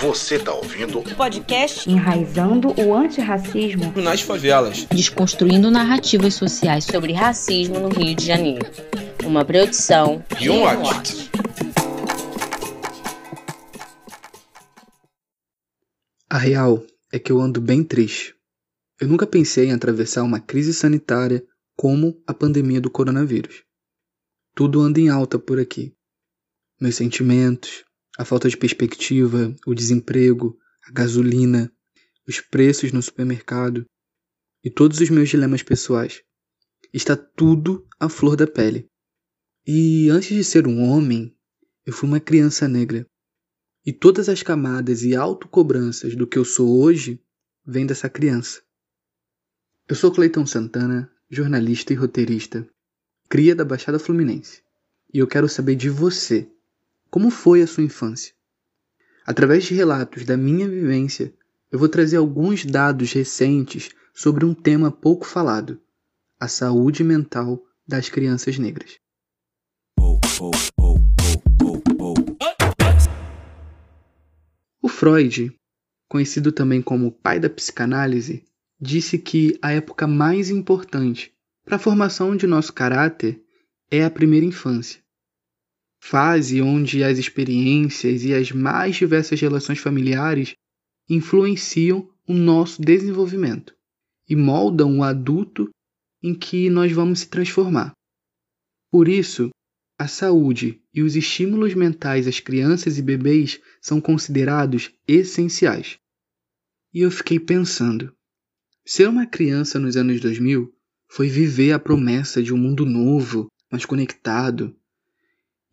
Você tá ouvindo o podcast Enraizando o Antirracismo nas Favelas, desconstruindo narrativas sociais sobre racismo no Rio de Janeiro. Uma produção e um ato. A real é que eu ando bem triste. Eu nunca pensei em atravessar uma crise sanitária como a pandemia do coronavírus. Tudo anda em alta por aqui. Meus sentimentos, a falta de perspectiva, o desemprego, a gasolina, os preços no supermercado e todos os meus dilemas pessoais. Está tudo à flor da pele. E antes de ser um homem, eu fui uma criança negra. E todas as camadas e autocobranças do que eu sou hoje vêm dessa criança. Eu sou Cleiton Santana, jornalista e roteirista, cria da Baixada Fluminense. E eu quero saber de você. Como foi a sua infância? Através de relatos da minha vivência, eu vou trazer alguns dados recentes sobre um tema pouco falado: a saúde mental das crianças negras. O Freud, conhecido também como pai da psicanálise, disse que a época mais importante para a formação de nosso caráter é a primeira infância. Fase onde as experiências e as mais diversas relações familiares influenciam o nosso desenvolvimento e moldam o adulto em que nós vamos se transformar. Por isso, a saúde e os estímulos mentais às crianças e bebês são considerados essenciais. E eu fiquei pensando: Ser uma criança nos anos 2000 foi viver a promessa de um mundo novo, mais conectado.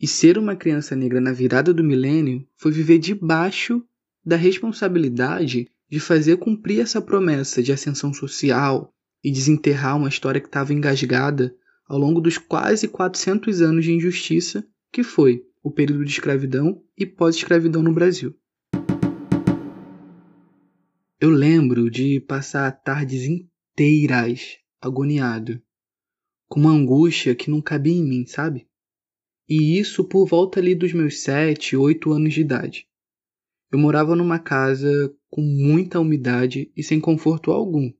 E ser uma criança negra na virada do milênio foi viver debaixo da responsabilidade de fazer cumprir essa promessa de ascensão social e desenterrar uma história que estava engasgada ao longo dos quase 400 anos de injustiça que foi o período de escravidão e pós-escravidão no Brasil. Eu lembro de passar tardes inteiras agoniado, com uma angústia que não cabia em mim, sabe? E isso por volta ali dos meus sete, oito anos de idade. Eu morava numa casa com muita umidade e sem conforto algum.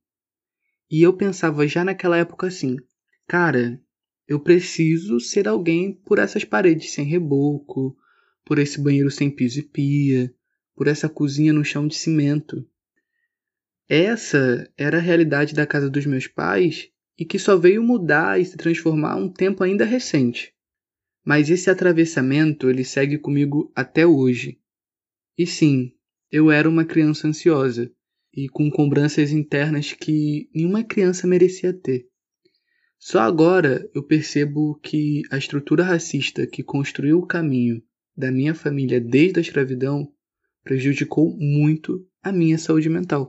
E eu pensava já naquela época assim: cara, eu preciso ser alguém por essas paredes sem reboco, por esse banheiro sem piso e pia, por essa cozinha no chão de cimento. Essa era a realidade da casa dos meus pais e que só veio mudar e se transformar um tempo ainda recente. Mas esse atravessamento ele segue comigo até hoje. E sim, eu era uma criança ansiosa e com cobranças internas que nenhuma criança merecia ter. Só agora eu percebo que a estrutura racista que construiu o caminho da minha família desde a escravidão prejudicou muito a minha saúde mental.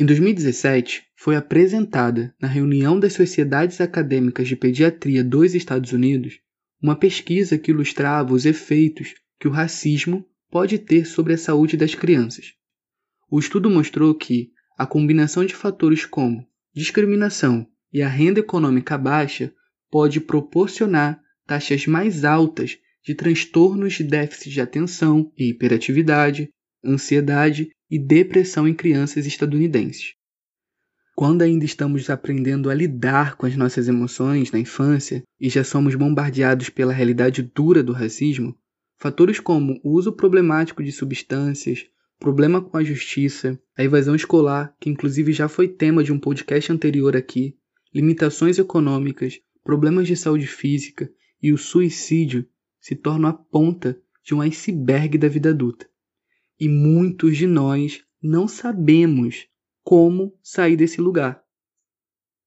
Em 2017, foi apresentada na reunião das Sociedades Acadêmicas de Pediatria dos Estados Unidos uma pesquisa que ilustrava os efeitos que o racismo pode ter sobre a saúde das crianças. O estudo mostrou que a combinação de fatores como discriminação e a renda econômica baixa pode proporcionar taxas mais altas de transtornos de déficit de atenção e hiperatividade, ansiedade e depressão em crianças estadunidenses. Quando ainda estamos aprendendo a lidar com as nossas emoções na infância e já somos bombardeados pela realidade dura do racismo, fatores como o uso problemático de substâncias, problema com a justiça, a evasão escolar, que inclusive já foi tema de um podcast anterior aqui, limitações econômicas, problemas de saúde física e o suicídio se tornam a ponta de um iceberg da vida adulta e muitos de nós não sabemos como sair desse lugar.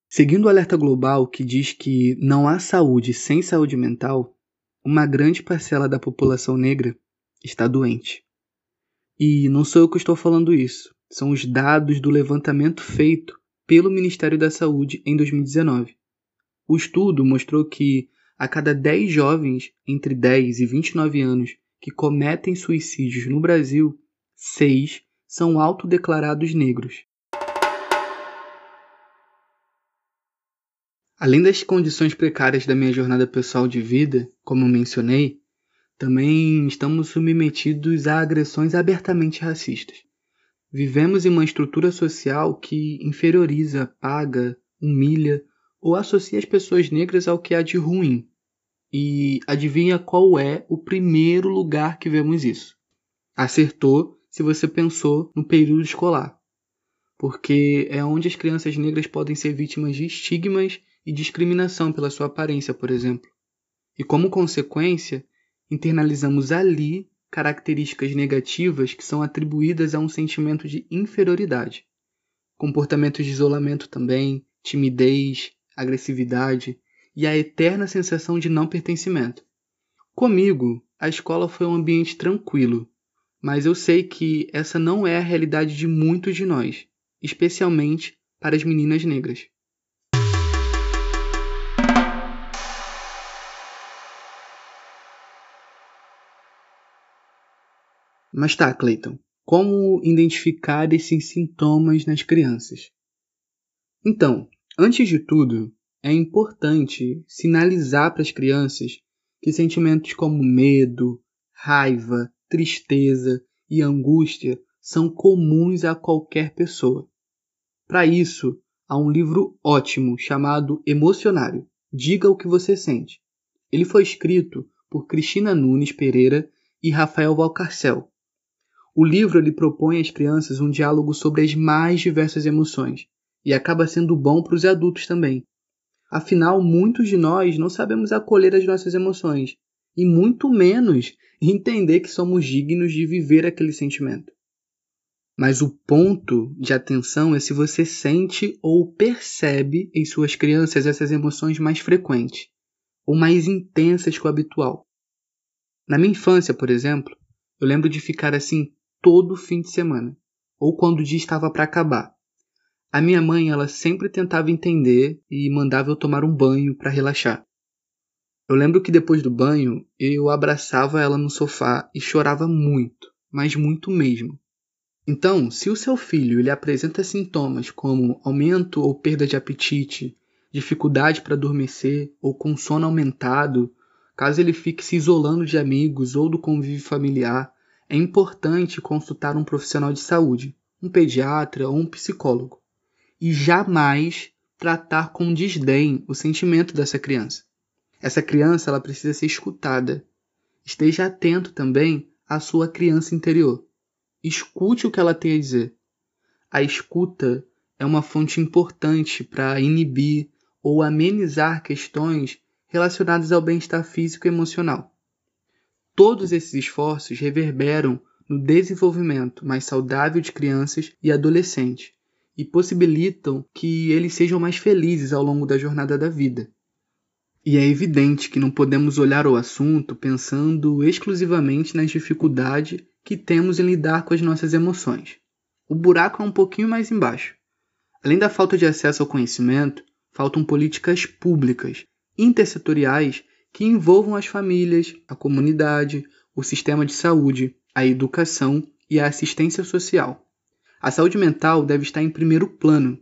Seguindo o alerta global que diz que não há saúde sem saúde mental, uma grande parcela da população negra está doente. E não sou eu que estou falando isso, são os dados do levantamento feito pelo Ministério da Saúde em 2019. O estudo mostrou que a cada 10 jovens entre 10 e 29 anos que cometem suicídios no Brasil, seis são autodeclarados negros. Além das condições precárias da minha jornada pessoal de vida, como mencionei, também estamos submetidos a agressões abertamente racistas. Vivemos em uma estrutura social que inferioriza, paga, humilha ou associa as pessoas negras ao que há de ruim. E adivinha qual é o primeiro lugar que vemos isso? Acertou se você pensou no período escolar, porque é onde as crianças negras podem ser vítimas de estigmas e discriminação pela sua aparência, por exemplo. E como consequência, internalizamos ali características negativas que são atribuídas a um sentimento de inferioridade. Comportamentos de isolamento também, timidez, agressividade e a eterna sensação de não pertencimento. Comigo, a escola foi um ambiente tranquilo, mas eu sei que essa não é a realidade de muitos de nós, especialmente para as meninas negras. Mas tá, Clayton, como identificar esses sintomas nas crianças? Então, antes de tudo, é importante sinalizar para as crianças que sentimentos como medo, raiva, tristeza e angústia são comuns a qualquer pessoa. Para isso, há um livro ótimo chamado Emocionário. Diga o que você sente. Ele foi escrito por Cristina Nunes Pereira e Rafael Valcarcel o livro ele propõe às crianças um diálogo sobre as mais diversas emoções e acaba sendo bom para os adultos também. Afinal, muitos de nós não sabemos acolher as nossas emoções e muito menos entender que somos dignos de viver aquele sentimento. Mas o ponto de atenção é se você sente ou percebe em suas crianças essas emoções mais frequentes ou mais intensas que o habitual. Na minha infância, por exemplo, eu lembro de ficar assim todo fim de semana, ou quando o dia estava para acabar. A minha mãe, ela sempre tentava entender e mandava eu tomar um banho para relaxar. Eu lembro que depois do banho, eu abraçava ela no sofá e chorava muito, mas muito mesmo. Então, se o seu filho ele apresenta sintomas como aumento ou perda de apetite, dificuldade para adormecer ou com sono aumentado, caso ele fique se isolando de amigos ou do convívio familiar, é importante consultar um profissional de saúde, um pediatra ou um psicólogo, e jamais tratar com desdém o sentimento dessa criança. Essa criança ela precisa ser escutada. Esteja atento também à sua criança interior. Escute o que ela tem a dizer. A escuta é uma fonte importante para inibir ou amenizar questões relacionadas ao bem-estar físico e emocional. Todos esses esforços reverberam no desenvolvimento mais saudável de crianças e adolescentes e possibilitam que eles sejam mais felizes ao longo da jornada da vida. E é evidente que não podemos olhar o assunto pensando exclusivamente nas dificuldades que temos em lidar com as nossas emoções. O buraco é um pouquinho mais embaixo. Além da falta de acesso ao conhecimento, faltam políticas públicas, intersetoriais que envolvam as famílias, a comunidade, o sistema de saúde, a educação e a assistência social. A saúde mental deve estar em primeiro plano,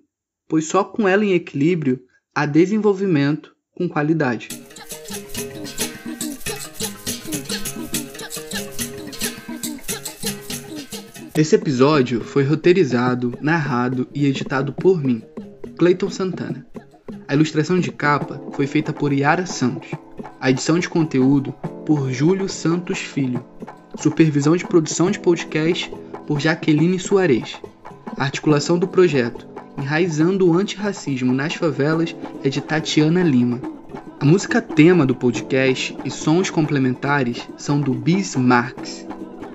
pois só com ela em equilíbrio há desenvolvimento com qualidade. Esse episódio foi roteirizado, narrado e editado por mim, Clayton Santana. A ilustração de capa foi feita por Yara Santos. A edição de conteúdo por Júlio Santos Filho. Supervisão de produção de podcast por Jaqueline Soares. Articulação do projeto Enraizando o Antirracismo nas Favelas é de Tatiana Lima. A música tema do podcast e sons complementares são do Bis Marx.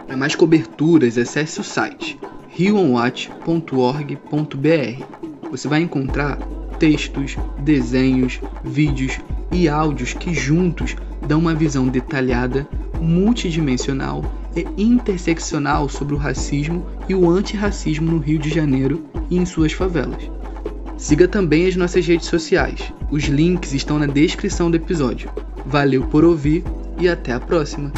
Para mais coberturas, acesse o site rioonwatch.org.br. Você vai encontrar textos, desenhos, vídeos e áudios que juntos dão uma visão detalhada, multidimensional e interseccional sobre o racismo e o antirracismo no Rio de Janeiro e em suas favelas. Siga também as nossas redes sociais. Os links estão na descrição do episódio. Valeu por ouvir e até a próxima!